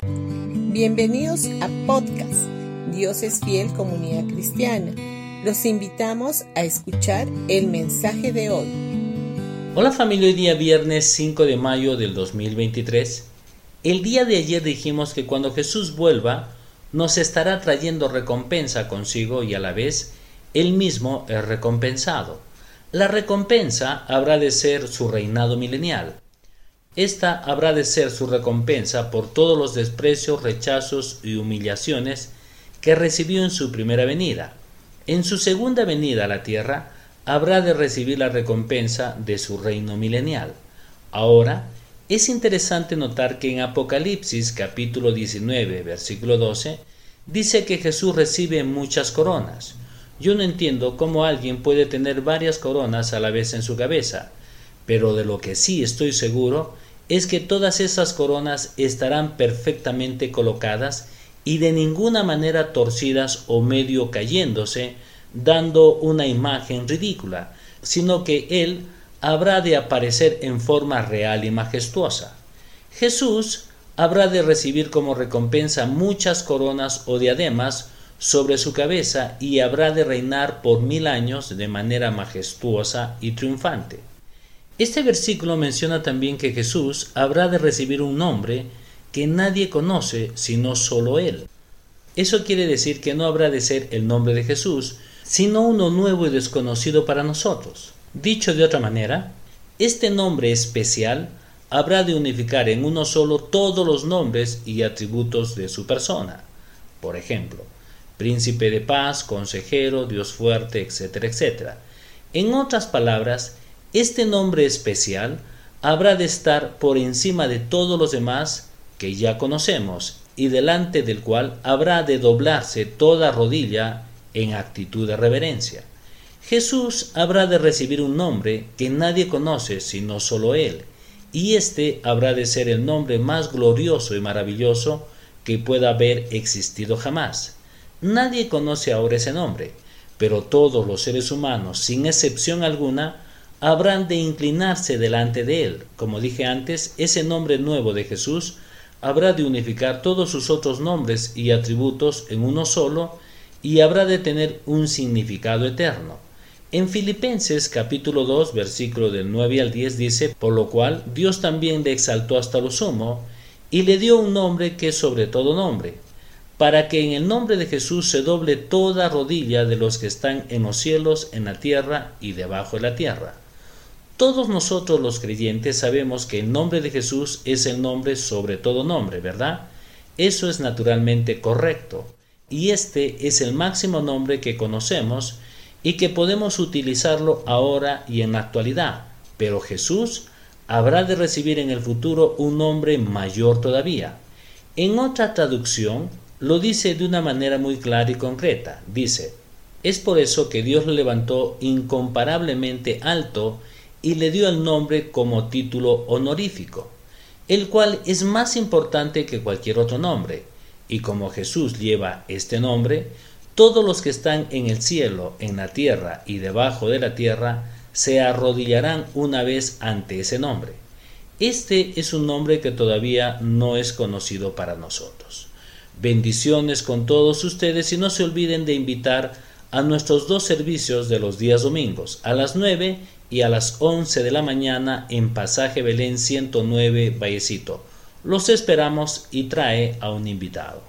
Bienvenidos a podcast Dios es fiel comunidad cristiana. Los invitamos a escuchar el mensaje de hoy. Hola familia, hoy día viernes 5 de mayo del 2023. El día de ayer dijimos que cuando Jesús vuelva, nos estará trayendo recompensa consigo y a la vez él mismo es recompensado. La recompensa habrá de ser su reinado milenial. Esta habrá de ser su recompensa por todos los desprecios, rechazos y humillaciones que recibió en su primera venida. En su segunda venida a la tierra habrá de recibir la recompensa de su reino milenial. Ahora, es interesante notar que en Apocalipsis capítulo 19 versículo 12 dice que Jesús recibe muchas coronas. Yo no entiendo cómo alguien puede tener varias coronas a la vez en su cabeza, pero de lo que sí estoy seguro es que todas esas coronas estarán perfectamente colocadas y de ninguna manera torcidas o medio cayéndose, dando una imagen ridícula, sino que Él habrá de aparecer en forma real y majestuosa. Jesús habrá de recibir como recompensa muchas coronas o diademas sobre su cabeza y habrá de reinar por mil años de manera majestuosa y triunfante. Este versículo menciona también que Jesús habrá de recibir un nombre que nadie conoce sino solo Él. Eso quiere decir que no habrá de ser el nombre de Jesús, sino uno nuevo y desconocido para nosotros. Dicho de otra manera, este nombre especial habrá de unificar en uno solo todos los nombres y atributos de su persona. Por ejemplo, príncipe de paz, consejero, Dios fuerte, etcétera, etcétera. En otras palabras, este nombre especial habrá de estar por encima de todos los demás que ya conocemos y delante del cual habrá de doblarse toda rodilla en actitud de reverencia. Jesús habrá de recibir un nombre que nadie conoce sino solo Él, y este habrá de ser el nombre más glorioso y maravilloso que pueda haber existido jamás. Nadie conoce ahora ese nombre, pero todos los seres humanos, sin excepción alguna, habrán de inclinarse delante de él. Como dije antes, ese nombre nuevo de Jesús habrá de unificar todos sus otros nombres y atributos en uno solo y habrá de tener un significado eterno. En Filipenses capítulo 2 versículo del 9 al 10 dice, por lo cual Dios también le exaltó hasta lo sumo y le dio un nombre que es sobre todo nombre para que en el nombre de Jesús se doble toda rodilla de los que están en los cielos, en la tierra y debajo de la tierra. Todos nosotros los creyentes sabemos que el nombre de Jesús es el nombre sobre todo nombre, ¿verdad? Eso es naturalmente correcto, y este es el máximo nombre que conocemos y que podemos utilizarlo ahora y en la actualidad, pero Jesús habrá de recibir en el futuro un nombre mayor todavía. En otra traducción, lo dice de una manera muy clara y concreta. Dice, es por eso que Dios lo levantó incomparablemente alto y le dio el nombre como título honorífico, el cual es más importante que cualquier otro nombre. Y como Jesús lleva este nombre, todos los que están en el cielo, en la tierra y debajo de la tierra se arrodillarán una vez ante ese nombre. Este es un nombre que todavía no es conocido para nosotros. Bendiciones con todos ustedes y no se olviden de invitar a nuestros dos servicios de los días domingos, a las 9 y a las 11 de la mañana en Pasaje Belén 109 Vallecito. Los esperamos y trae a un invitado.